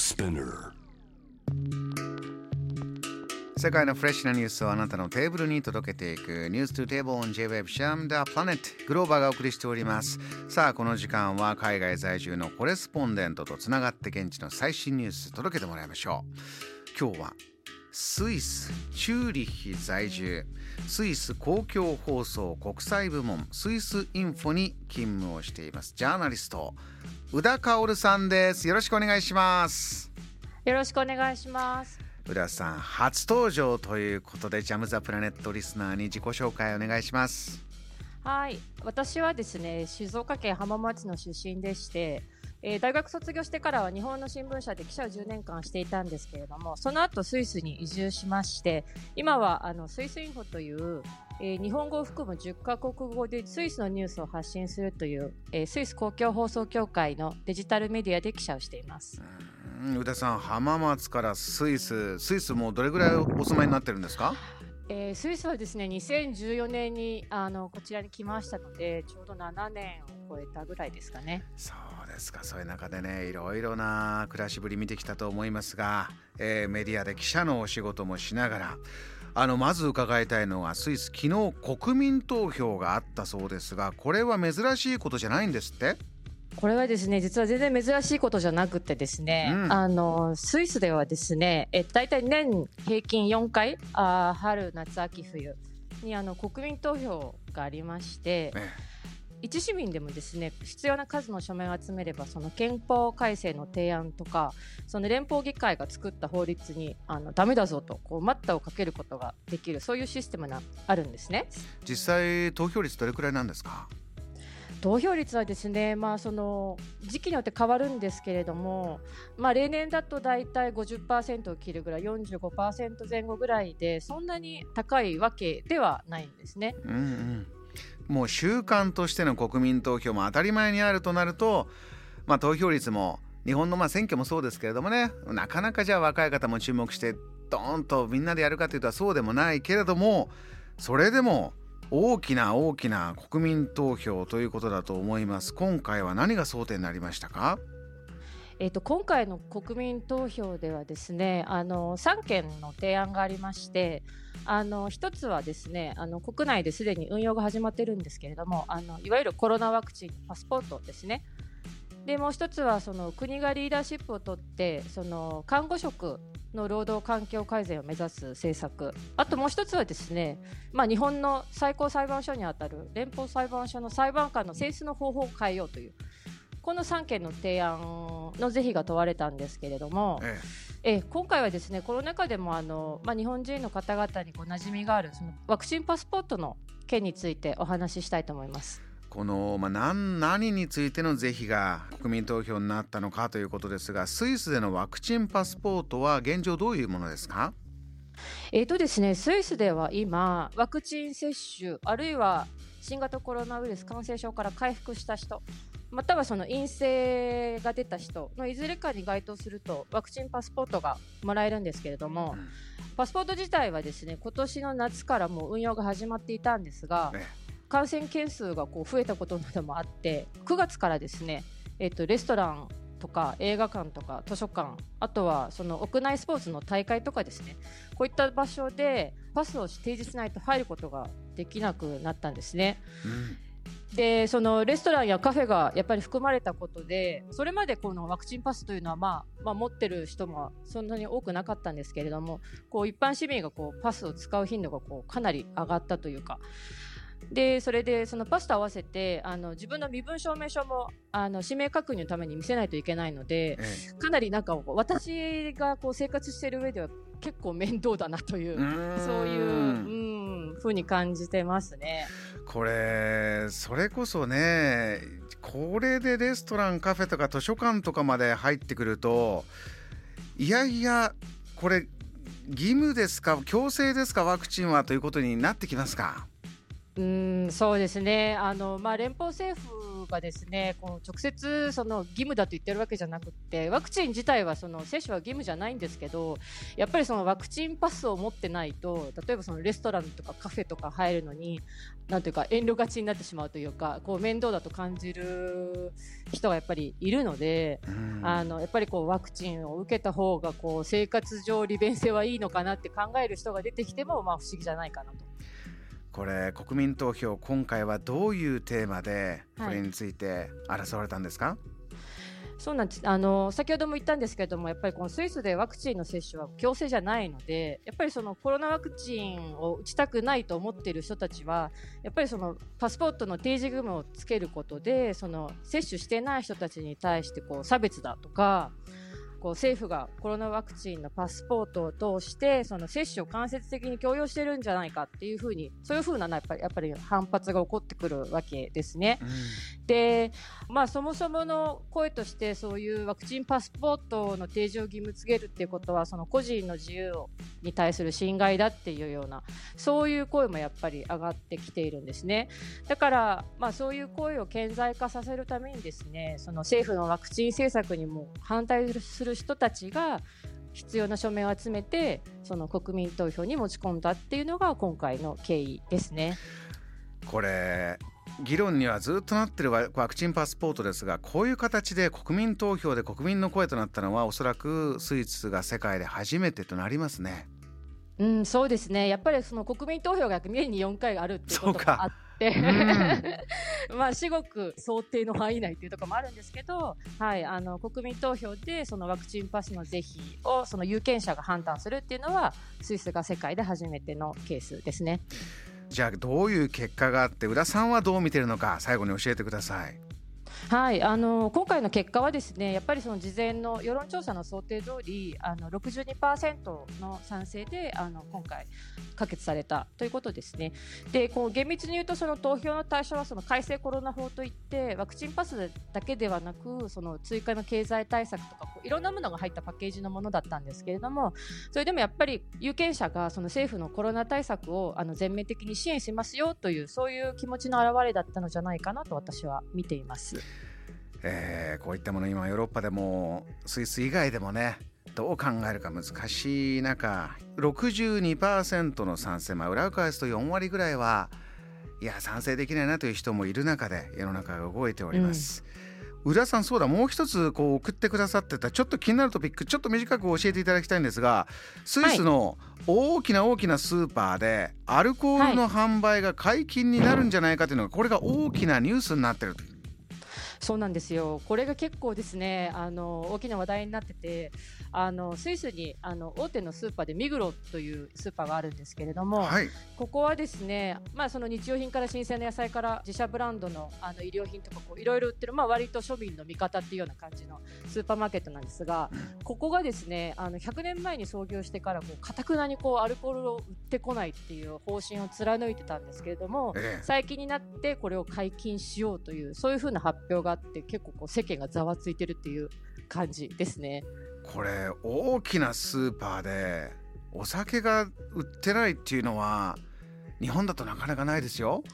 Spinner 世界のフレッシュなニュースをあなたのテーブルに届けていくニュース to table on J-Web シャムダプラネットグローバーがお送りしております。さあこの時間は海外在住のコレスポンデントとつながって現地の最新ニュース届けてもらいましょう。今日はスイスチューリッヒ在住。スイス公共放送国際部門スイスインフォに勤務をしています。ジャーナリスト宇田薫さんです。よろしくお願いします。よろしくお願いします。宇田さん初登場ということでジャム・ザ・プラネットリスナーに自己紹介お願いします。はい、私はですね、静岡県浜松の出身でして、えー大学卒業してからは日本の新聞社で記者を10年間していたんですけれども、その後スイスに移住しまして、今はあのスイスインフォという、えー日本語を含む10カ国語でスイスのニュースを発信するという、えースイス公共放送協会のデジタルメディアで記者をしています。うん宇田さん浜松からスイススイスもうどれぐらいお住まいになってるんですか？えースイスはですね2014年にあのこちらに来ましたのでちょうど7年を超えたぐらいですかね。そうですか？そういう中でねいろいろな暮らしぶり見てきたと思いますが、えーメディアで記者のお仕事もしながらあのまず伺いたいのはスイス昨日国民投票があったそうですがこれは珍しいことじゃないんですって？これはですね実は全然珍しいことじゃなくてですね、うん。あのスイスではですねえ大体年平均4回あー春夏秋冬にあの国民投票がありましてえ一市民でもですね必要な数の署名を集めればその憲法改正の提案とかその連邦議会が作った法律にあのダメだぞとこう待ったをかけることができるそういうシステムがあるんですね。実際投票率どれくらいなんですか？投票率はですね、まあ、その時期によって変わるんですけれども、まあ、例年だと大体50%を切るぐらい45%前後ぐらいでそんなに高いわけではないんですね。うんうんもう習慣としての国民投票も当たり前にあるとなると、まあ、投票率も日本のま選挙もそうですけれどもねなかなかじゃあ若い方も注目してドーンとみんなでやるかというとはそうでもないけれどもそれでも大きな大きな国民投票ということだと思います。今回は何が争点になりましたか？えー、と今回の国民投票ではですねあの3件の提案がありましてあの一つはですねあの国内ですでに運用が始まっているんですけれどもあのいわゆるコロナワクチンパスポートですね。でもう一つはその国がリーダーシップを取ってその看護職の労働環境改善を目指す政策あともう一つはですね、まあ、日本の最高裁判所にあたる連邦裁判所の裁判官の選出の方法を変えようというこの3件の提案の是非が問われたんですけれども、ええ今回はですねコロナ禍でもあの、まあ、日本人の方々にこう馴染みがあるそのワクチンパスポートの件についてお話ししたいと思います。この、まあ、何何についての是非が国民投票になったのかということですがスイスでのワクチンパスポートは現状どういうものですか？えーとですね、スイスでは今、ワクチン接種、あるいは新型コロナウイルス感染症から回復した人、またはその陰性が出た人のいずれかに該当すると、ワクチンパスポートがもらえるんですけれども、うん。パスポート自体はですね今年の夏からもう運用が始まっていたんですが、え感染件数がこう増えたことなどもあって、9月からですね、えっとレストランとか映画館とか図書館、あとはその屋内スポーツの大会とかですね、こういった場所でパスを提示しないと入ることができなくなったんですね。うんでそのレストランやカフェがやっぱり含まれたことでそれまでこのワクチンパスというのは、まあまあ、持ってる人もそんなに多くなかったんですけれどもこう一般市民がこうパスを使う頻度がこうかなり上がったというか。でそれでそのパスと合わせてあの自分の身分証明書もあの氏名確認のために見せないといけないのでえかなりなんか私がこう生活している上では結構面倒だなというえそういう、うん、ふうに感じてますね。これそれこそねこれでレストランカフェとか図書館とかまで入ってくるといやいやこれ義務ですか強制ですかワクチンはということになってきますか？うんそうですね。あの、まあ、連邦政府がですねこう直接その義務だと言ってるわけじゃなくてワクチン自体はその接種は義務じゃないんですけどやっぱりそのワクチンパスを持ってないと例えばそのレストランとかカフェとか入るのになんていうか遠慮がちになってしまうというかこう面倒だと感じる人がやっぱりいるので、あのやっぱりこうワクチンを受けた方がこう生活上利便性はいいのかなって考える人が出てきてもまあ不思議じゃないかなと。これ国民投票今回はどういうテーマでこれについて争われたんですか、はいそうなんです。あの先ほども言ったんですけれどもやっぱりこのスイスでワクチンの接種は強制じゃないのでやっぱりそのコロナワクチンを打ちたくないと思っている人たちはやっぱりそのパスポートの提示義務をつけることでその接種してない人たちに対してこう差別だとかこう政府がコロナワクチンのパスポートを通してその接種を間接的に強要してるんじゃないかっていうふうにそういうふうなやっぱりやっぱり反発が起こってくるわけですね。うんで、まあ、そもそもの声としてそういうワクチンパスポートの提示を義務付けるっていうことはその個人の自由に対する侵害だっていうようなそういう声もやっぱり上がってきているんですねだから、まあ、そういう声を顕在化させるためにですねその政府のワクチン政策にも反対する人たちが必要な署名を集めてその国民投票に持ち込んだっていうのが今回の経緯ですね。これ議論にはずっとなっているワクチンパスポートですがこういう形で国民投票で国民の声となったのはおそらくスイスが世界で初めてとなりますね。うん、そうですね。やっぱりその国民投票が年に4回あるっていうことがあって、うん、まあ至極想定の範囲内っていうところもあるんですけど、はい、あの国民投票でそのワクチンパスの是非をその有権者が判断するっていうのはスイスが世界で初めてのケースですね。じゃあどういう結果があって浦さんはどう見てるのか最後に教えてください。はいあの今回の結果はですねやっぱりその事前の世論調査の想定通りあの62%の賛成であの今回可決されたということですね。でこう厳密に言うとその投票の対象はその改正コロナ法といってワクチンパスだけではなくその追加の経済対策とかこういろんなものが入ったパッケージのものだったんですけれどもそれでもやっぱり有権者がその政府のコロナ対策をあの全面的に支援しますよというそういう気持ちの表れだったのじゃないかなと私は見ています。えー、こういったもの今ヨーロッパでもスイス以外でもねどう考えるか難しい中62%の賛成まあ裏を返すと4割ぐらいはいや賛成できないなという人もいる中で世の中が動いております。うん、浦さんそうだもう一つこう送ってくださってたちょっと気になるトピックちょっと短く教えていただきたいんですがスイスの大きな大きなスーパーでアルコールの販売が解禁になるんじゃないかというのがこれが大きなニュースになってると。そうなんですよ。これが結構ですね、あの大きな話題になってて、あのスイスにあの大手のスーパーでミグロというスーパーがあるんですけれども、はい、ここはですね、まあその日用品から新鮮な野菜から自社ブランドのあの衣料品とかこういろいろ売ってるまあ割と庶民の味方っていうような感じのスーパーマーケットなんですが、ここがですね、あの100年前に創業してからこう堅くなにこうアルコールを売ってこないっていう方針を貫いてたんですけれども、ええ、最近になってこれを解禁しようというそういうふうな発表ががあって結構こう世間がざわついてるっていう感じですね。これ大きなスーパーでお酒が売ってないっていうのは日本だとなかなかないですよ。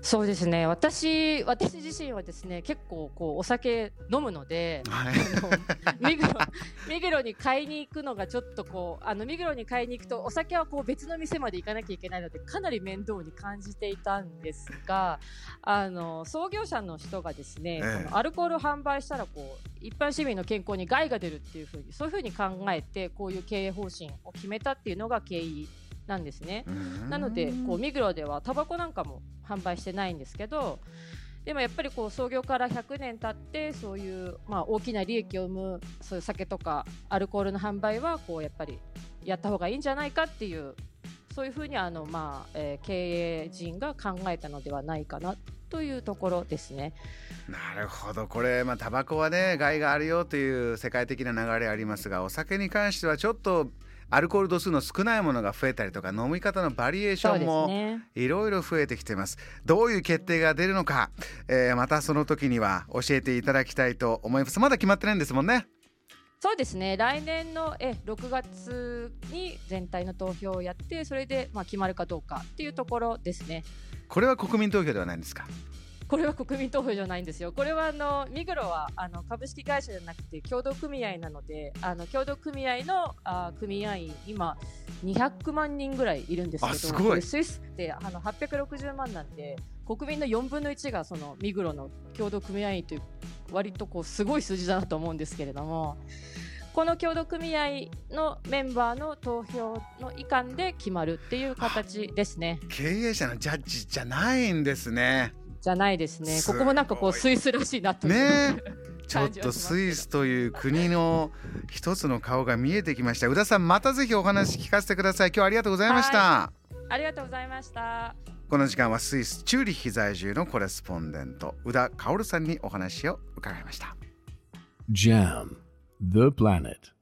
そうですね。私私自身はですね結構こうお酒飲むので、はい、ミグロミグロに買いに行くのがちょっとこうあのミグロに買いに行くとお酒はこう別の店まで行かなきゃいけないのでかなり面倒に感じていたんですがあの創業者の人がですね、ええ、アルコールを販売したらこう一般市民の健康に害が出るっていうふうにそういうふうに考えてこういう経営方針を決めたっていうのが経緯なんですね。なのでこうミグロではタバコなんかも販売してないんですけどでもやっぱりこう創業から100年経ってそういう、まあ、大きな利益を生むそういう酒とかアルコールの販売はこうやっぱりやった方がいいんじゃないかっていうそういうふうにあの、まあえー、経営陣が考えたのではないかなというところですね。なるほどこれまあタバコはね害があるよという世界的な流れありますがお酒に関してはちょっとアルコール度数の少ないものが増えたりとか飲み方のバリエーションもいろいろ増えてきています、ね、どういう決定が出るのか、えー、またその時には教えていただきたいと思います。まだ決まってないんですもんね。そうですね。来年のえ6月に全体の投票をやってそれでまあ決まるかどうかっていうところですね。これは国民投票ではないんですか？これは国民投票じゃないんですよ。これはあのミグロはあの株式会社じゃなくて協同組合なので、あの協同組合のあ組合員今200万人ぐらいいるんですけど、すごいスイスってあの860万なんで、国民の4分の1がそのミグロの協同組合員という割とこうすごい数字だなと思うんですけれども。この協同組合のメンバーの投票の遺憾で決まるっていう形ですね。経営者のジャッジじゃないんですね。じゃないですね。ここもなんかこうスイスらしいなという。ねちょっとスイスという国の一つの顔が見えてきました。宇田さん、またぜひお話聞かせてください。今日はありがとうございました。ありがとうございました。この時間はスイス・チューリッヒ在住のコレスポンデント、宇田薫さんにお話を伺いました。Jam, the planet.